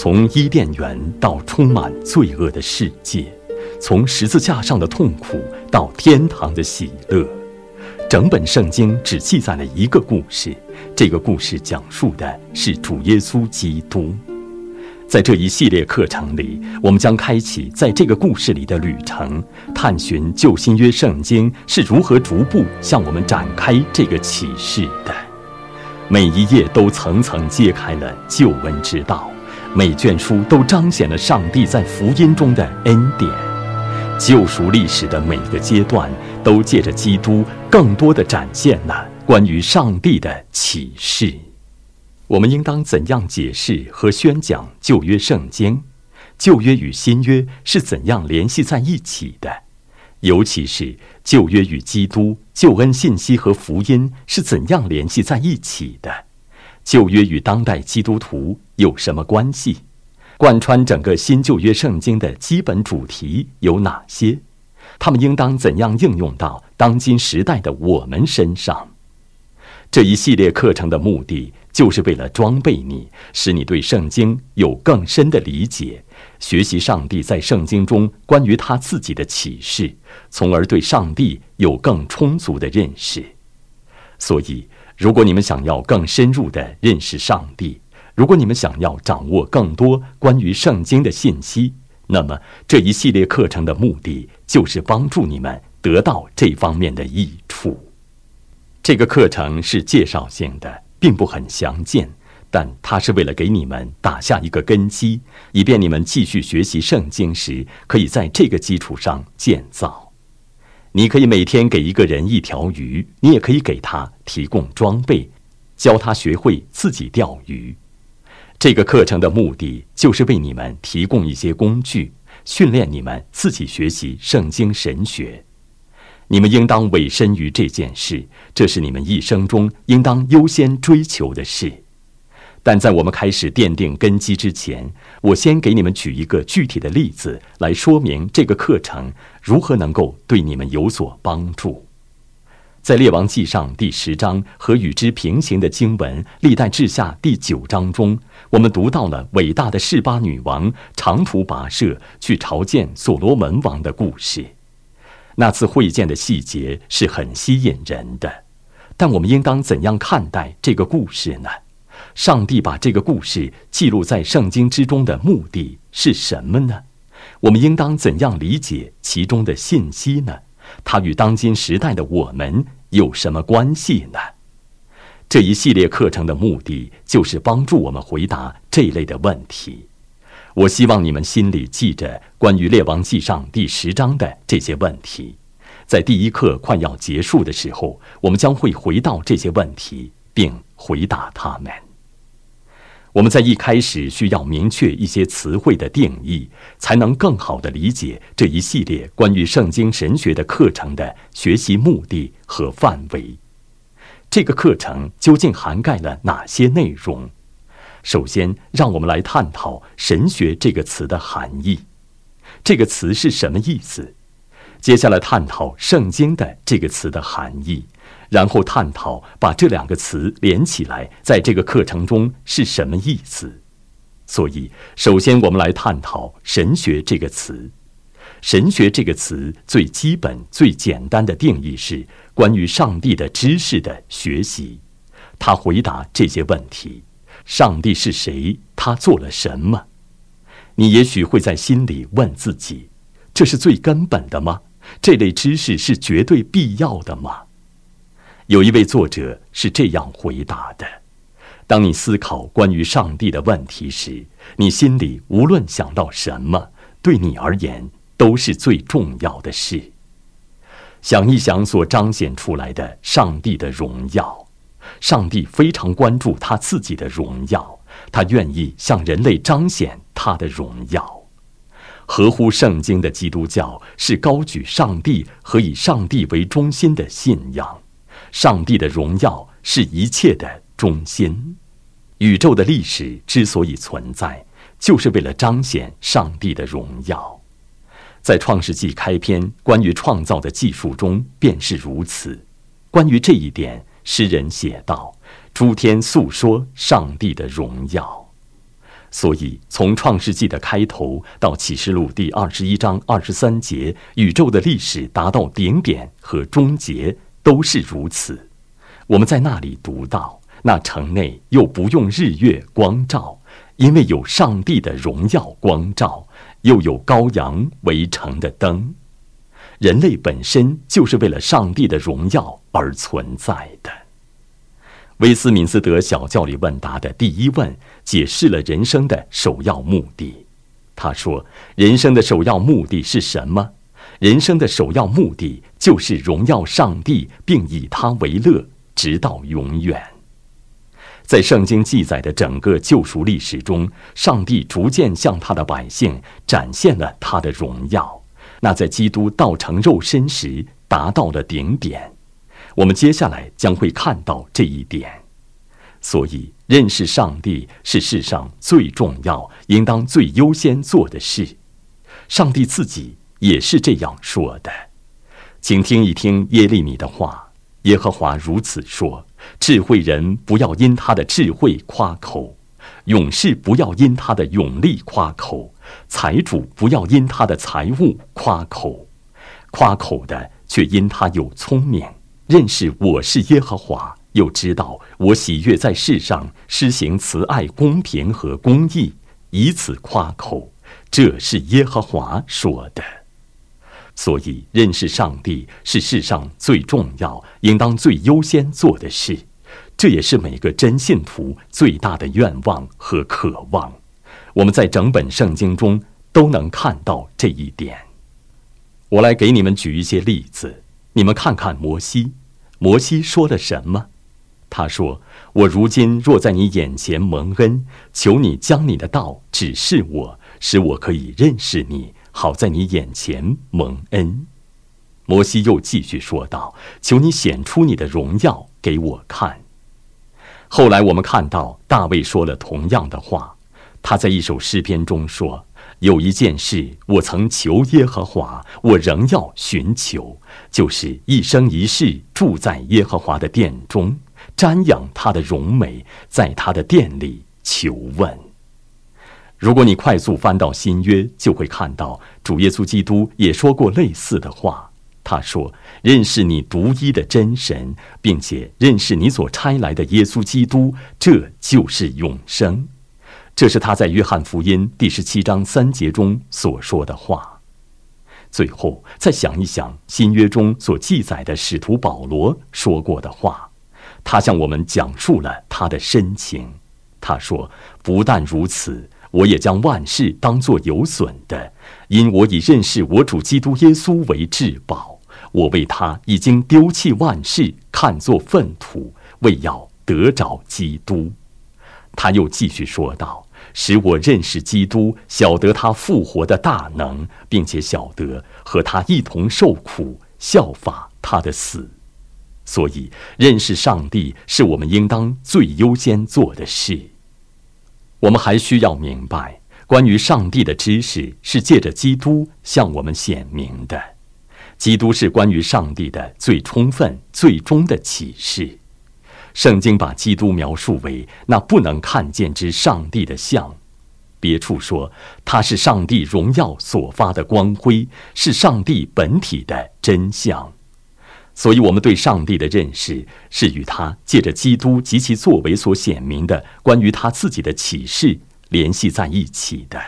从伊甸园到充满罪恶的世界，从十字架上的痛苦到天堂的喜乐，整本圣经只记载了一个故事。这个故事讲述的是主耶稣基督。在这一系列课程里，我们将开启在这个故事里的旅程，探寻旧新约圣经是如何逐步向我们展开这个启示的。每一页都层层揭开了救恩之道。每卷书都彰显了上帝在福音中的恩典，救赎历史的每个阶段都借着基督更多的展现了关于上帝的启示。我们应当怎样解释和宣讲旧约圣经？旧约与新约是怎样联系在一起的？尤其是旧约与基督救恩信息和福音是怎样联系在一起的？旧约与当代基督徒有什么关系？贯穿整个新旧约圣经的基本主题有哪些？他们应当怎样应用到当今时代的我们身上？这一系列课程的目的，就是为了装备你，使你对圣经有更深的理解，学习上帝在圣经中关于他自己的启示，从而对上帝有更充足的认识。所以。如果你们想要更深入地认识上帝，如果你们想要掌握更多关于圣经的信息，那么这一系列课程的目的就是帮助你们得到这方面的益处。这个课程是介绍性的，并不很详见，但它是为了给你们打下一个根基，以便你们继续学习圣经时，可以在这个基础上建造。你可以每天给一个人一条鱼，你也可以给他提供装备，教他学会自己钓鱼。这个课程的目的就是为你们提供一些工具，训练你们自己学习圣经神学。你们应当委身于这件事，这是你们一生中应当优先追求的事。但在我们开始奠定根基之前，我先给你们举一个具体的例子，来说明这个课程如何能够对你们有所帮助。在《列王记上》第十章和与之平行的经文《历代志下》第九章中，我们读到了伟大的示巴女王长途跋涉去朝见所罗门王的故事。那次会见的细节是很吸引人的，但我们应当怎样看待这个故事呢？上帝把这个故事记录在圣经之中的目的是什么呢？我们应当怎样理解其中的信息呢？它与当今时代的我们有什么关系呢？这一系列课程的目的就是帮助我们回答这类的问题。我希望你们心里记着关于《列王记上》第十章的这些问题。在第一课快要结束的时候，我们将会回到这些问题，并回答他们。我们在一开始需要明确一些词汇的定义，才能更好地理解这一系列关于圣经神学的课程的学习目的和范围。这个课程究竟涵盖了哪些内容？首先，让我们来探讨“神学”这个词的含义。这个词是什么意思？接下来，探讨“圣经”的这个词的含义。然后探讨把这两个词连起来，在这个课程中是什么意思？所以，首先我们来探讨“神学”这个词。“神学”这个词最基本、最简单的定义是关于上帝的知识的学习。他回答这些问题：上帝是谁？他做了什么？你也许会在心里问自己：这是最根本的吗？这类知识是绝对必要的吗？有一位作者是这样回答的：“当你思考关于上帝的问题时，你心里无论想到什么，对你而言都是最重要的事。想一想所彰显出来的上帝的荣耀。上帝非常关注他自己的荣耀，他愿意向人类彰显他的荣耀。合乎圣经的基督教是高举上帝和以上帝为中心的信仰。”上帝的荣耀是一切的中心，宇宙的历史之所以存在，就是为了彰显上帝的荣耀。在创世纪开篇关于创造的技术中便是如此。关于这一点，诗人写道：“诸天诉说上帝的荣耀。”所以，从创世纪的开头到启示录第二十一章二十三节，宇宙的历史达到顶点和终结都是如此。我们在那里读到，那城内又不用日月光照，因为有上帝的荣耀光照，又有羔羊围城的灯。人类本身就是为了上帝的荣耀而存在的。威斯敏斯德小教理问答的第一问解释了人生的首要目的。他说：“人生的首要目的是什么？人生的首要目的就是荣耀上帝，并以他为乐，直到永远。”在圣经记载的整个救赎历史中，上帝逐渐向他的百姓展现了他的荣耀。那在基督道成肉身时达到了顶点。我们接下来将会看到这一点，所以认识上帝是世上最重要、应当最优先做的事。上帝自己也是这样说的，请听一听耶利米的话。耶和华如此说：智慧人不要因他的智慧夸口，勇士不要因他的勇力夸口，财主不要因他的财物夸口，夸口的却因他有聪明。认识我是耶和华，又知道我喜悦在世上施行慈爱、公平和公义，以此夸口。这是耶和华说的。所以，认识上帝是世上最重要、应当最优先做的事。这也是每个真信徒最大的愿望和渴望。我们在整本圣经中都能看到这一点。我来给你们举一些例子。你们看看摩西，摩西说了什么？他说：“我如今若在你眼前蒙恩，求你将你的道指示我，使我可以认识你，好在你眼前蒙恩。”摩西又继续说道：“求你显出你的荣耀给我看。”后来我们看到大卫说了同样的话，他在一首诗篇中说。有一件事，我曾求耶和华，我仍要寻求，就是一生一世住在耶和华的殿中，瞻仰他的荣美，在他的殿里求问。如果你快速翻到新约，就会看到主耶稣基督也说过类似的话。他说：“认识你独一的真神，并且认识你所差来的耶稣基督，这就是永生。”这是他在约翰福音第十七章三节中所说的话。最后，再想一想新约中所记载的使徒保罗说过的话，他向我们讲述了他的深情。他说：“不但如此，我也将万事当作有损的，因我已认识我主基督耶稣为至宝。我为他已经丢弃万事，看作粪土，为要得着基督。”他又继续说道。使我认识基督，晓得他复活的大能，并且晓得和他一同受苦，效法他的死。所以，认识上帝是我们应当最优先做的事。我们还需要明白，关于上帝的知识是借着基督向我们显明的。基督是关于上帝的最充分、最终的启示。圣经把基督描述为那不能看见之上帝的像，别处说他是上帝荣耀所发的光辉，是上帝本体的真相。所以，我们对上帝的认识是与他借着基督及其作为所显明的关于他自己的启示联系在一起的。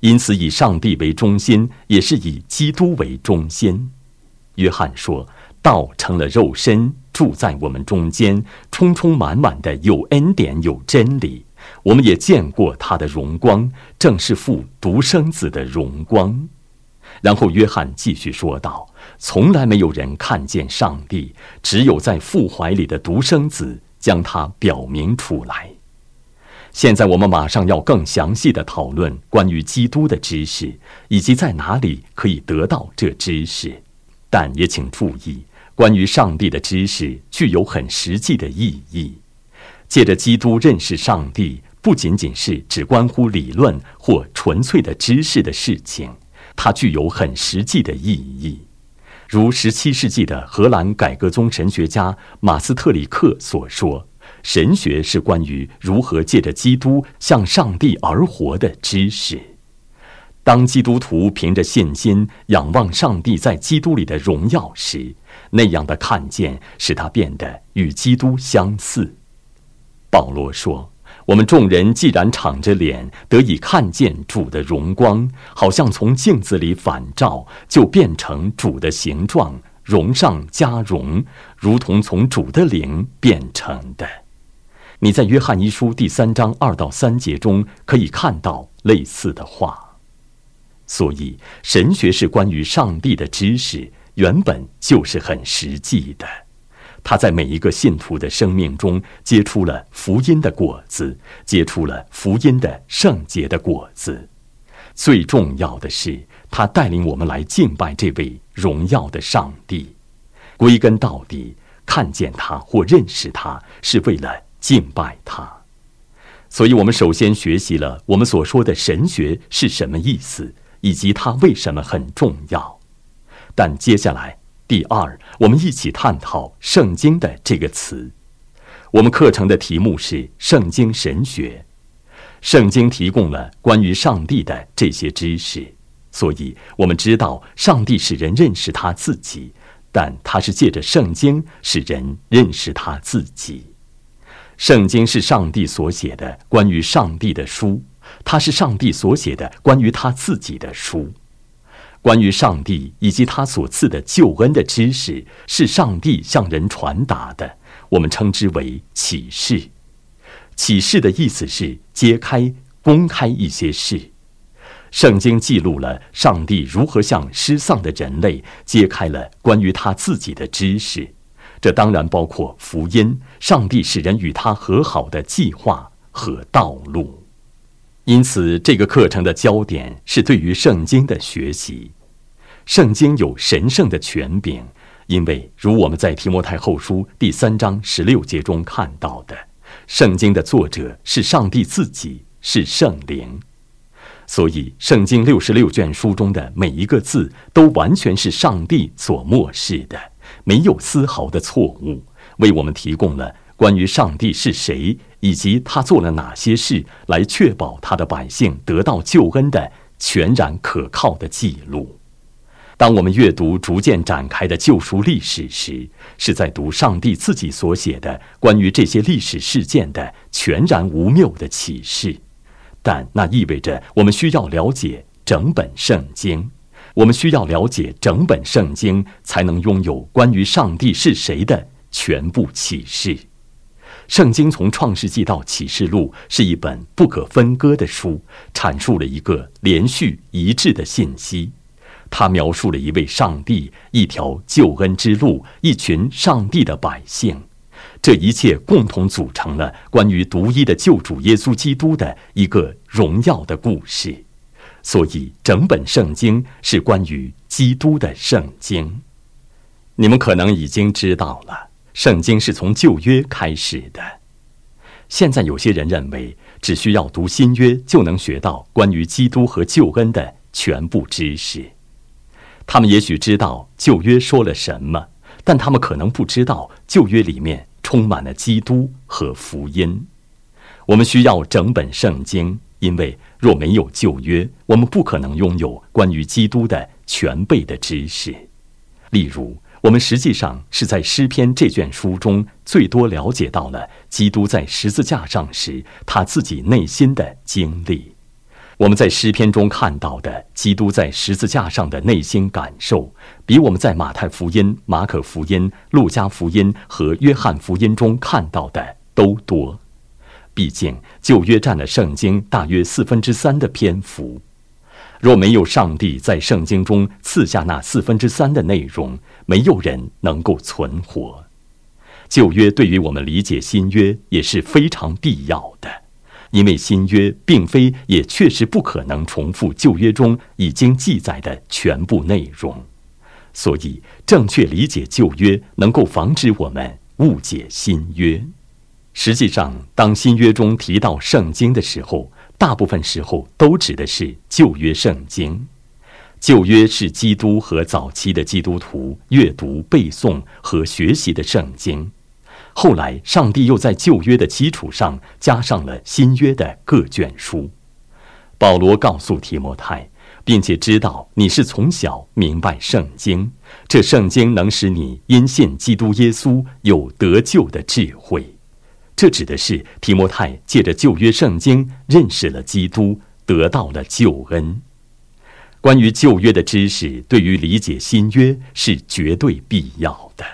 因此，以上帝为中心，也是以基督为中心。约翰说。道成了肉身，住在我们中间，充充满满的有恩典有真理。我们也见过他的荣光，正是父独生子的荣光。然后约翰继续说道：“从来没有人看见上帝，只有在父怀里的独生子将他表明出来。”现在我们马上要更详细的讨论关于基督的知识，以及在哪里可以得到这知识。但也请注意。关于上帝的知识具有很实际的意义。借着基督认识上帝，不仅仅是只关乎理论或纯粹的知识的事情，它具有很实际的意义。如十七世纪的荷兰改革宗神学家马斯特里克所说：“神学是关于如何借着基督向上帝而活的知识。当基督徒凭着信心仰望上帝在基督里的荣耀时，那样的看见使他变得与基督相似。保罗说：“我们众人既然敞着脸得以看见主的荣光，好像从镜子里反照，就变成主的形状，荣上加荣，如同从主的灵变成的。”你在约翰一书第三章二到三节中可以看到类似的话。所以，神学是关于上帝的知识，原本就是很实际的。他在每一个信徒的生命中结出了福音的果子，结出了福音的圣洁的果子。最重要的是，他带领我们来敬拜这位荣耀的上帝。归根到底，看见他或认识他，是为了敬拜他。所以，我们首先学习了我们所说的神学是什么意思。以及它为什么很重要？但接下来，第二，我们一起探讨“圣经”的这个词。我们课程的题目是“圣经神学”。圣经提供了关于上帝的这些知识，所以我们知道上帝使人认识他自己，但他是借着圣经使人认识他自己。圣经是上帝所写的关于上帝的书。它是上帝所写的关于他自己的书，关于上帝以及他所赐的救恩的知识，是上帝向人传达的。我们称之为启示。启示的意思是揭开、公开一些事。圣经记录了上帝如何向失丧的人类揭开了关于他自己的知识，这当然包括福音，上帝使人与他和好的计划和道路。因此，这个课程的焦点是对于圣经的学习。圣经有神圣的权柄，因为如我们在提摩太后书第三章十六节中看到的，圣经的作者是上帝自己，是圣灵。所以，圣经六十六卷书中的每一个字都完全是上帝所漠视的，没有丝毫的错误，为我们提供了。关于上帝是谁，以及他做了哪些事来确保他的百姓得到救恩的全然可靠的记录。当我们阅读逐渐展开的救赎历史时，是在读上帝自己所写的关于这些历史事件的全然无谬的启示。但那意味着我们需要了解整本圣经，我们需要了解整本圣经，才能拥有关于上帝是谁的全部启示。圣经从创世纪到启示录是一本不可分割的书，阐述了一个连续一致的信息。它描述了一位上帝、一条救恩之路、一群上帝的百姓，这一切共同组成了关于独一的救主耶稣基督的一个荣耀的故事。所以，整本圣经是关于基督的圣经。你们可能已经知道了。圣经是从旧约开始的。现在有些人认为，只需要读新约就能学到关于基督和救恩的全部知识。他们也许知道旧约说了什么，但他们可能不知道旧约里面充满了基督和福音。我们需要整本圣经，因为若没有旧约，我们不可能拥有关于基督的全备的知识。例如。我们实际上是在诗篇这卷书中最多了解到了基督在十字架上时他自己内心的经历。我们在诗篇中看到的基督在十字架上的内心感受，比我们在马太福音、马可福音、路加福音和约翰福音中看到的都多。毕竟旧约占了圣经大约四分之三的篇幅。若没有上帝在圣经中赐下那四分之三的内容，没有人能够存活。旧约对于我们理解新约也是非常必要的，因为新约并非也确实不可能重复旧约中已经记载的全部内容。所以，正确理解旧约能够防止我们误解新约。实际上，当新约中提到圣经的时候，大部分时候都指的是旧约圣经，旧约是基督和早期的基督徒阅读、背诵和学习的圣经。后来，上帝又在旧约的基础上加上了新约的各卷书。保罗告诉提摩太，并且知道你是从小明白圣经，这圣经能使你因信基督耶稣有得救的智慧。这指的是提摩太借着旧约圣经认识了基督，得到了救恩。关于旧约的知识，对于理解新约是绝对必要的。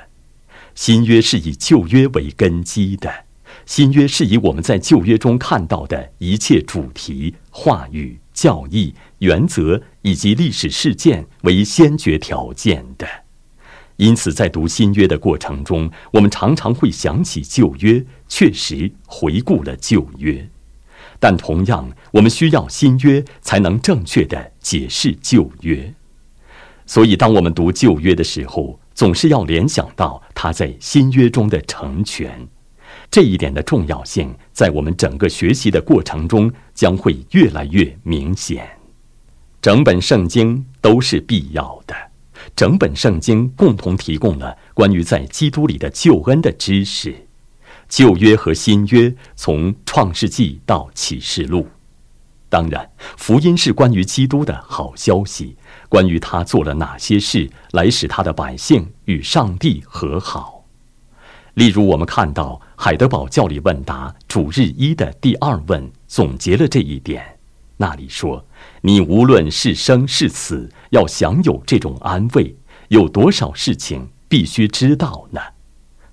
新约是以旧约为根基的，新约是以我们在旧约中看到的一切主题、话语、教义、原则以及历史事件为先决条件的。因此，在读新约的过程中，我们常常会想起旧约，确实回顾了旧约。但同样，我们需要新约才能正确的解释旧约。所以，当我们读旧约的时候，总是要联想到他在新约中的成全，这一点的重要性，在我们整个学习的过程中将会越来越明显。整本圣经都是必要的，整本圣经共同提供了关于在基督里的救恩的知识。旧约和新约从创世纪到启示录，当然，福音是关于基督的好消息。关于他做了哪些事来使他的百姓与上帝和好，例如我们看到海德堡教理问答主日一的第二问总结了这一点。那里说：“你无论是生是死，要享有这种安慰，有多少事情必须知道呢？”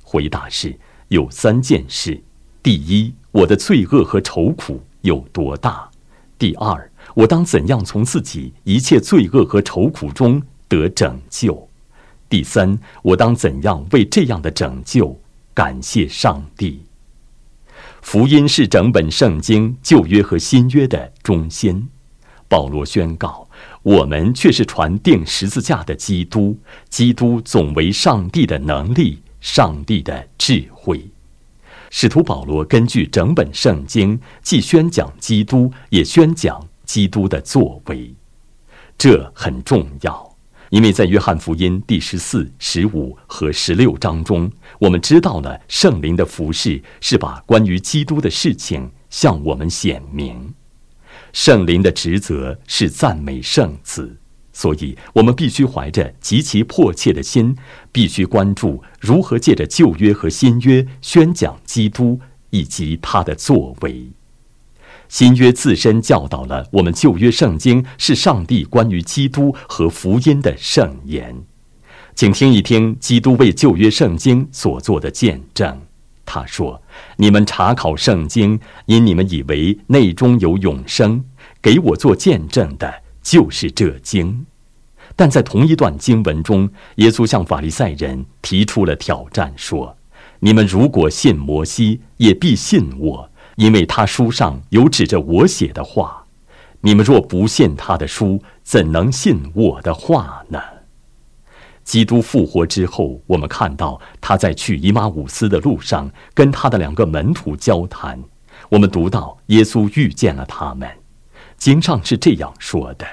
回答是有三件事：第一，我的罪恶和愁苦有多大；第二，我当怎样从自己一切罪恶和愁苦中得拯救？第三，我当怎样为这样的拯救感谢上帝？福音是整本圣经旧约和新约的中心。保罗宣告：我们却是传定十字架的基督，基督总为上帝的能力，上帝的智慧。使徒保罗根据整本圣经，既宣讲基督，也宣讲。基督的作为，这很重要，因为在约翰福音第十四、十五和十六章中，我们知道了圣灵的服饰是把关于基督的事情向我们显明。圣灵的职责是赞美圣子，所以我们必须怀着极其迫切的心，必须关注如何借着旧约和新约宣讲基督以及他的作为。新约自身教导了我们，旧约圣经是上帝关于基督和福音的圣言。请听一听基督为旧约圣经所做的见证。他说：“你们查考圣经，因你们以为内中有永生，给我做见证的就是这经。”但在同一段经文中，耶稣向法利赛人提出了挑战，说：“你们如果信摩西，也必信我。”因为他书上有指着我写的话，你们若不信他的书，怎能信我的话呢？基督复活之后，我们看到他在去伊玛五斯的路上，跟他的两个门徒交谈。我们读到耶稣遇见了他们，经上是这样说的：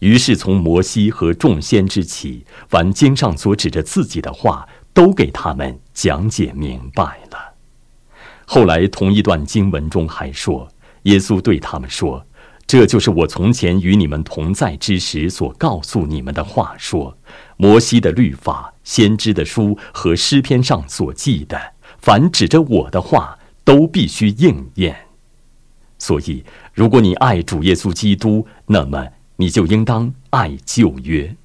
于是从摩西和众先知起，凡经上所指着自己的话，都给他们讲解明白了。后来，同一段经文中还说，耶稣对他们说：“这就是我从前与你们同在之时所告诉你们的话。说，摩西的律法、先知的书和诗篇上所记的，凡指着我的话，都必须应验。所以，如果你爱主耶稣基督，那么你就应当爱旧约。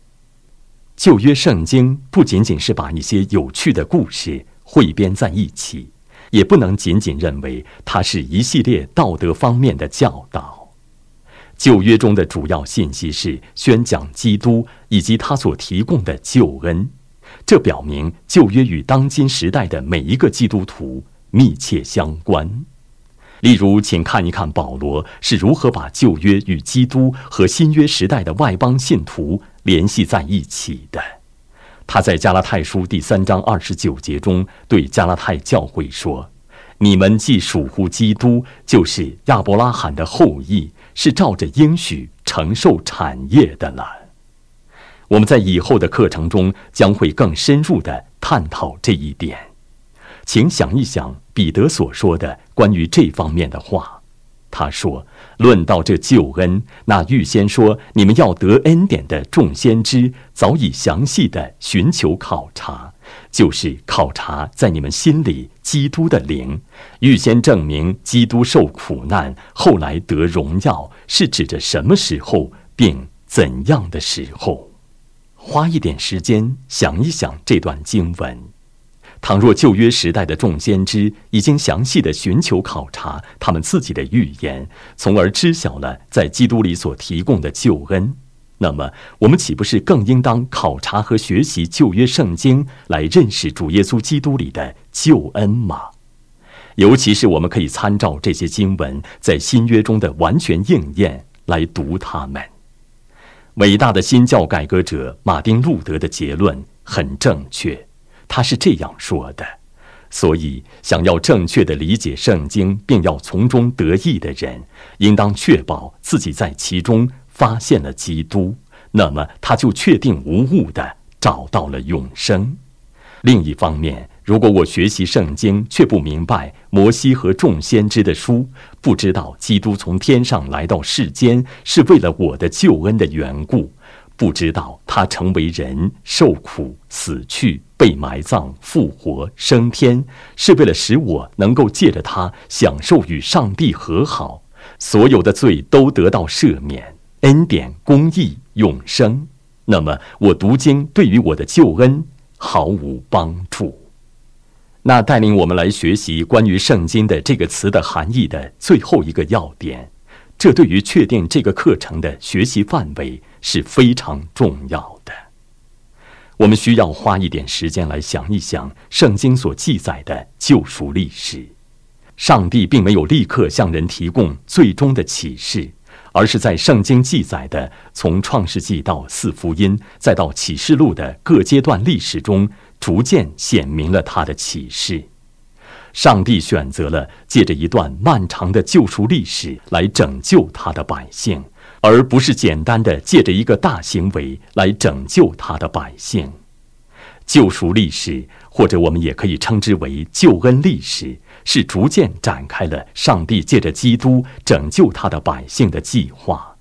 旧约圣经不仅仅是把一些有趣的故事汇编在一起。”也不能仅仅认为它是一系列道德方面的教导。旧约中的主要信息是宣讲基督以及他所提供的救恩，这表明旧约与当今时代的每一个基督徒密切相关。例如，请看一看保罗是如何把旧约与基督和新约时代的外邦信徒联系在一起的。他在加拉太书第三章二十九节中对加拉太教会说：“你们既属乎基督，就是亚伯拉罕的后裔，是照着应许承受产业的了。”我们在以后的课程中将会更深入的探讨这一点。请想一想彼得所说的关于这方面的话。他说：“论到这救恩，那预先说你们要得恩典的众先知，早已详细的寻求考察，就是考察在你们心里基督的灵，预先证明基督受苦难，后来得荣耀，是指着什么时候，并怎样的时候。花一点时间想一想这段经文。”倘若旧约时代的众先知已经详细的寻求考察他们自己的预言，从而知晓了在基督里所提供的救恩，那么我们岂不是更应当考察和学习旧约圣经，来认识主耶稣基督里的救恩吗？尤其是我们可以参照这些经文在新约中的完全应验来读它们。伟大的新教改革者马丁路德的结论很正确。他是这样说的，所以想要正确的理解圣经，并要从中得益的人，应当确保自己在其中发现了基督，那么他就确定无误的找到了永生。另一方面，如果我学习圣经却不明白摩西和众先知的书，不知道基督从天上来到世间是为了我的救恩的缘故。不知道他成为人、受苦、死去、被埋葬、复活、升天，是为了使我能够借着他享受与上帝和好，所有的罪都得到赦免，恩典、公义、永生。那么，我读经对于我的救恩毫无帮助。那带领我们来学习关于圣经的这个词的含义的最后一个要点，这对于确定这个课程的学习范围。是非常重要的。我们需要花一点时间来想一想圣经所记载的救赎历史。上帝并没有立刻向人提供最终的启示，而是在圣经记载的从创世纪到四福音，再到启示录的各阶段历史中，逐渐显明了他的启示。上帝选择了借着一段漫长的救赎历史来拯救他的百姓。而不是简单的借着一个大行为来拯救他的百姓，救赎历史，或者我们也可以称之为救恩历史，是逐渐展开了上帝借着基督拯救他的百姓的计划。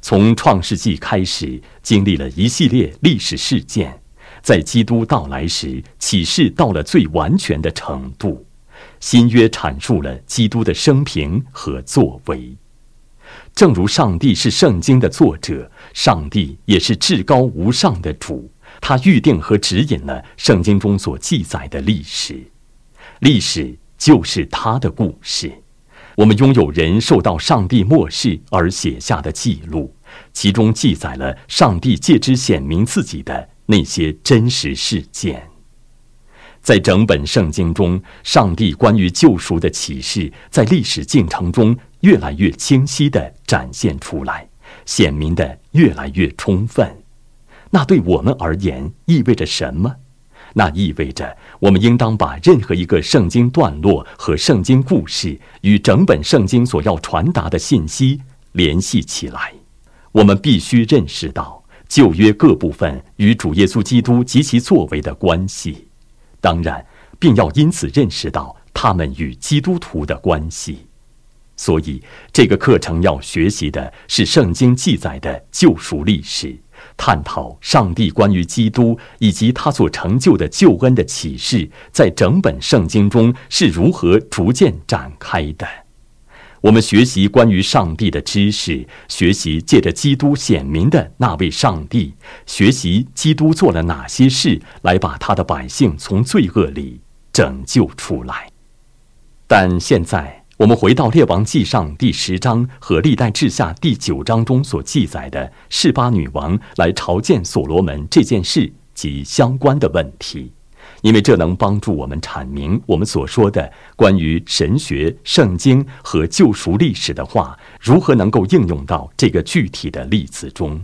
从创世纪开始，经历了一系列历史事件，在基督到来时，启示到了最完全的程度。新约阐述了基督的生平和作为。正如上帝是圣经的作者，上帝也是至高无上的主。他预定和指引了圣经中所记载的历史，历史就是他的故事。我们拥有人受到上帝漠视而写下的记录，其中记载了上帝借之显明自己的那些真实事件。在整本圣经中，上帝关于救赎的启示在历史进程中越来越清晰地展现出来，显明的越来越充分。那对我们而言意味着什么？那意味着我们应当把任何一个圣经段落和圣经故事与整本圣经所要传达的信息联系起来。我们必须认识到旧约各部分与主耶稣基督及其作为的关系。当然，并要因此认识到他们与基督徒的关系。所以，这个课程要学习的是圣经记载的救赎历史，探讨上帝关于基督以及他所成就的救恩的启示，在整本圣经中是如何逐渐展开的。我们学习关于上帝的知识，学习借着基督显明的那位上帝，学习基督做了哪些事来把他的百姓从罪恶里拯救出来。但现在，我们回到《列王纪上》第十章和《历代志下》第九章中所记载的示巴女王来朝见所罗门这件事及相关的问题。因为这能帮助我们阐明我们所说的关于神学、圣经和救赎历史的话，如何能够应用到这个具体的例子中。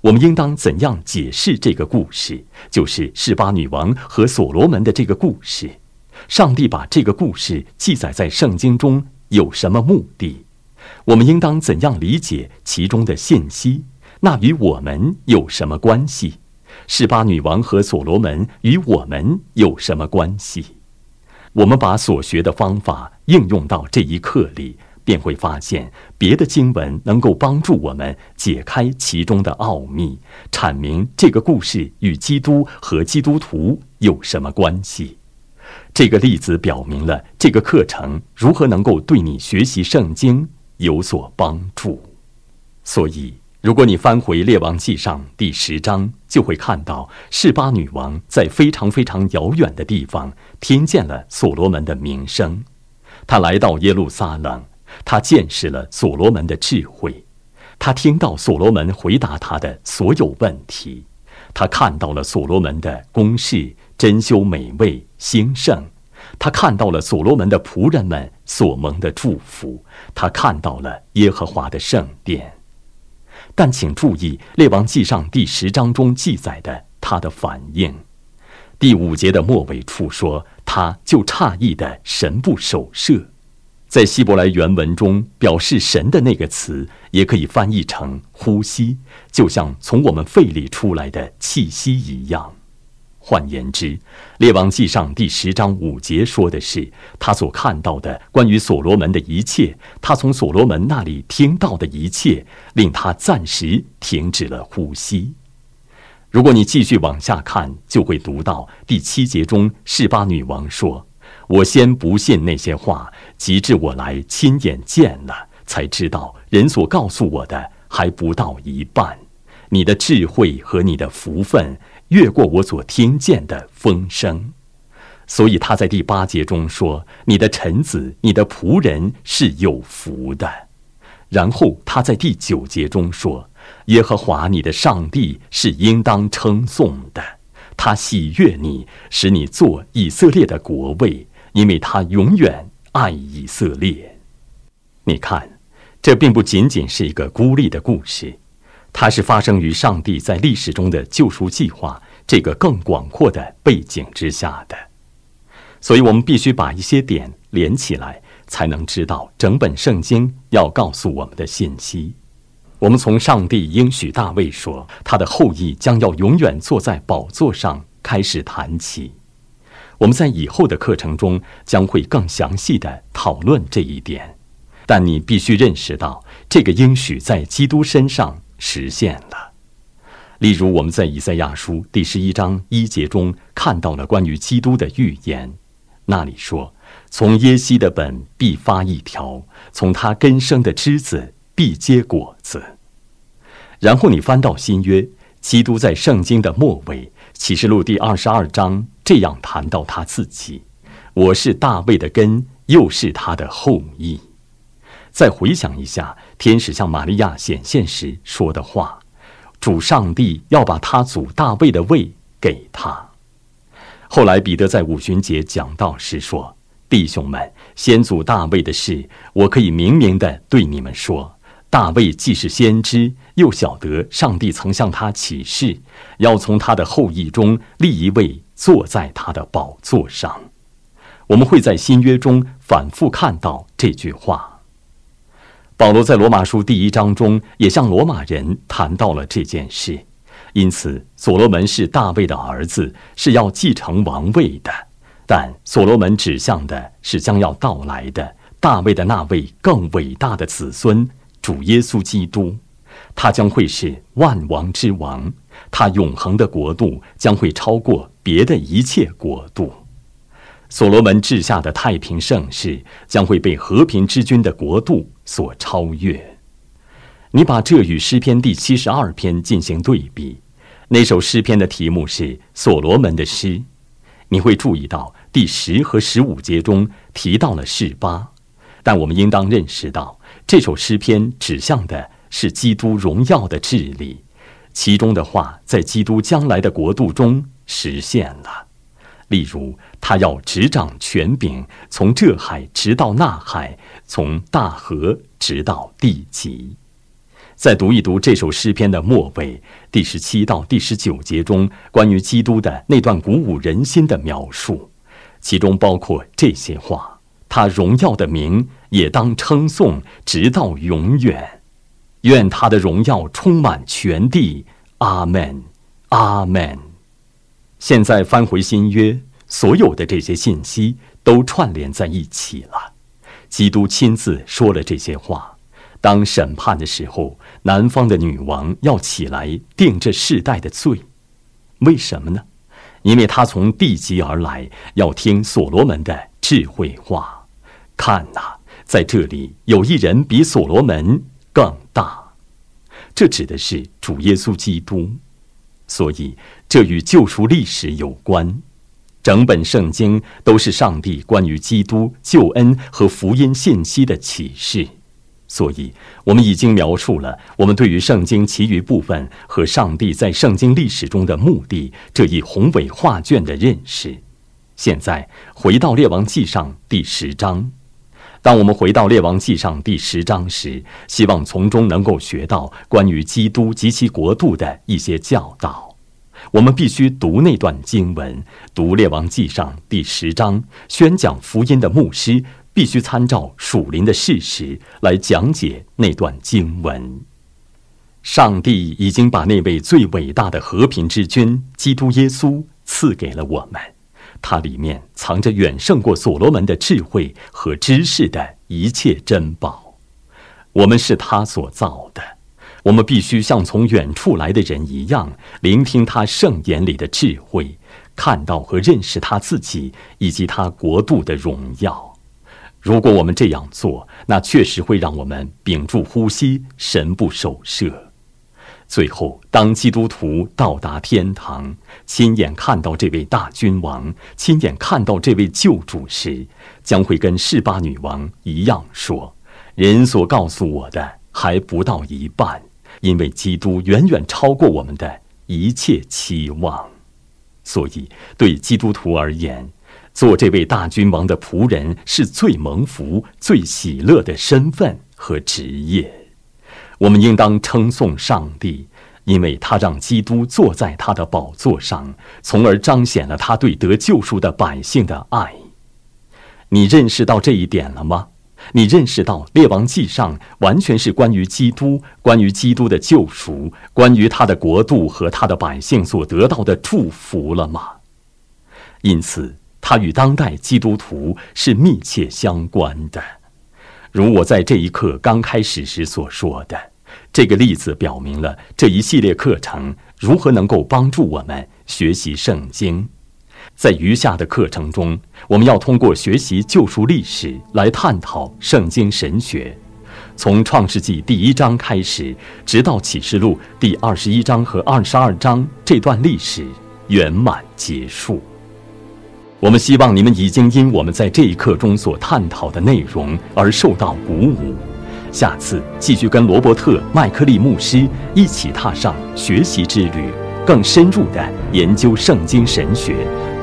我们应当怎样解释这个故事？就是示巴女王和所罗门的这个故事。上帝把这个故事记载在圣经中有什么目的？我们应当怎样理解其中的信息？那与我们有什么关系？示巴女王和所罗门与我们有什么关系？我们把所学的方法应用到这一课里，便会发现别的经文能够帮助我们解开其中的奥秘，阐明这个故事与基督和基督徒有什么关系。这个例子表明了这个课程如何能够对你学习圣经有所帮助。所以。如果你翻回《列王纪上》第十章，就会看到示巴女王在非常非常遥远的地方听见了所罗门的名声。她来到耶路撒冷，她见识了所罗门的智慧，她听到所罗门回答她的所有问题，她看到了所罗门的宫室珍馐美味兴盛，她看到了所罗门的仆人们所蒙的祝福，她看到了耶和华的圣殿。但请注意，《列王纪上》第十章中记载的他的反应。第五节的末尾处说：“他就诧异的神不守舍。”在希伯来原文中，表示神的那个词也可以翻译成“呼吸”，就像从我们肺里出来的气息一样。换言之，《列王纪上》第十章五节说的是他所看到的关于所罗门的一切，他从所罗门那里听到的一切，令他暂时停止了呼吸。如果你继续往下看，就会读到第七节中，示巴女王说：“我先不信那些话，及至我来亲眼见了，才知道人所告诉我的还不到一半。你的智慧和你的福分。”越过我所听见的风声，所以他在第八节中说：“你的臣子，你的仆人是有福的。”然后他在第九节中说：“耶和华你的上帝是应当称颂的，他喜悦你，使你做以色列的国位，因为他永远爱以色列。”你看，这并不仅仅是一个孤立的故事。它是发生于上帝在历史中的救赎计划这个更广阔的背景之下的，所以我们必须把一些点连起来，才能知道整本圣经要告诉我们的信息。我们从上帝应许大卫说他的后裔将要永远坐在宝座上开始谈起。我们在以后的课程中将会更详细的讨论这一点，但你必须认识到这个应许在基督身上。实现了。例如，我们在以赛亚书第十一章一节中看到了关于基督的预言，那里说：“从耶西的本必发一条，从他根生的枝子必结果子。”然后你翻到新约，基督在圣经的末尾，启示录第二十二章这样谈到他自己：“我是大卫的根，又是他的后裔。”再回想一下，天使向玛利亚显现时说的话：“主上帝要把他祖大卫的位给他。”后来彼得在五旬节讲道时说：“弟兄们，先祖大卫的事，我可以明明的对你们说：大卫既是先知，又晓得上帝曾向他启示，要从他的后裔中立一位坐在他的宝座上。”我们会在新约中反复看到这句话。保罗在罗马书第一章中也向罗马人谈到了这件事，因此所罗门是大卫的儿子，是要继承王位的。但所罗门指向的是将要到来的大卫的那位更伟大的子孙主耶稣基督，他将会是万王之王，他永恒的国度将会超过别的一切国度。所罗门治下的太平盛世将会被和平之君的国度所超越。你把这与诗篇第七十二篇进行对比，那首诗篇的题目是所罗门的诗。你会注意到第十和十五节中提到了示巴，但我们应当认识到，这首诗篇指向的是基督荣耀的治理，其中的话在基督将来的国度中实现了。例如，他要执掌权柄，从这海直到那海，从大河直到地极。再读一读这首诗篇的末尾第十七到第十九节中关于基督的那段鼓舞人心的描述，其中包括这些话：他荣耀的名也当称颂，直到永远。愿他的荣耀充满全地。阿门，阿门。现在翻回新约，所有的这些信息都串联在一起了。基督亲自说了这些话。当审判的时候，南方的女王要起来定这世代的罪，为什么呢？因为她从地极而来，要听所罗门的智慧话。看呐，在这里有一人比所罗门更大。这指的是主耶稣基督。所以，这与救赎历史有关。整本圣经都是上帝关于基督救恩和福音信息的启示。所以，我们已经描述了我们对于圣经其余部分和上帝在圣经历史中的目的这一宏伟画卷的认识。现在，回到《列王纪上》第十章。当我们回到《列王纪上》第十章时，希望从中能够学到关于基督及其国度的一些教导。我们必须读那段经文，读《列王纪上》第十章。宣讲福音的牧师必须参照属灵的事实来讲解那段经文。上帝已经把那位最伟大的和平之君基督耶稣赐给了我们。它里面藏着远胜过所罗门的智慧和知识的一切珍宝。我们是他所造的，我们必须像从远处来的人一样，聆听他圣言里的智慧，看到和认识他自己以及他国度的荣耀。如果我们这样做，那确实会让我们屏住呼吸，神不守舍。最后，当基督徒到达天堂，亲眼看到这位大君王，亲眼看到这位救主时，将会跟示巴女王一样说：“人所告诉我的还不到一半，因为基督远远超过我们的一切期望。”所以，对基督徒而言，做这位大君王的仆人是最蒙福、最喜乐的身份和职业。我们应当称颂上帝，因为他让基督坐在他的宝座上，从而彰显了他对得救赎的百姓的爱。你认识到这一点了吗？你认识到《列王记上》完全是关于基督、关于基督的救赎、关于他的国度和他的百姓所得到的祝福了吗？因此，他与当代基督徒是密切相关的。如我在这一刻刚开始时所说的，这个例子表明了这一系列课程如何能够帮助我们学习圣经。在余下的课程中，我们要通过学习救赎历史来探讨圣经神学，从创世纪第一章开始，直到启示录第二十一章和二十二章这段历史圆满结束。我们希望你们已经因我们在这一刻中所探讨的内容而受到鼓舞。下次继续跟罗伯特·麦克利牧师一起踏上学习之旅，更深入地研究圣经神学，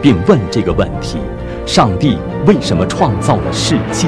并问这个问题：上帝为什么创造了世界？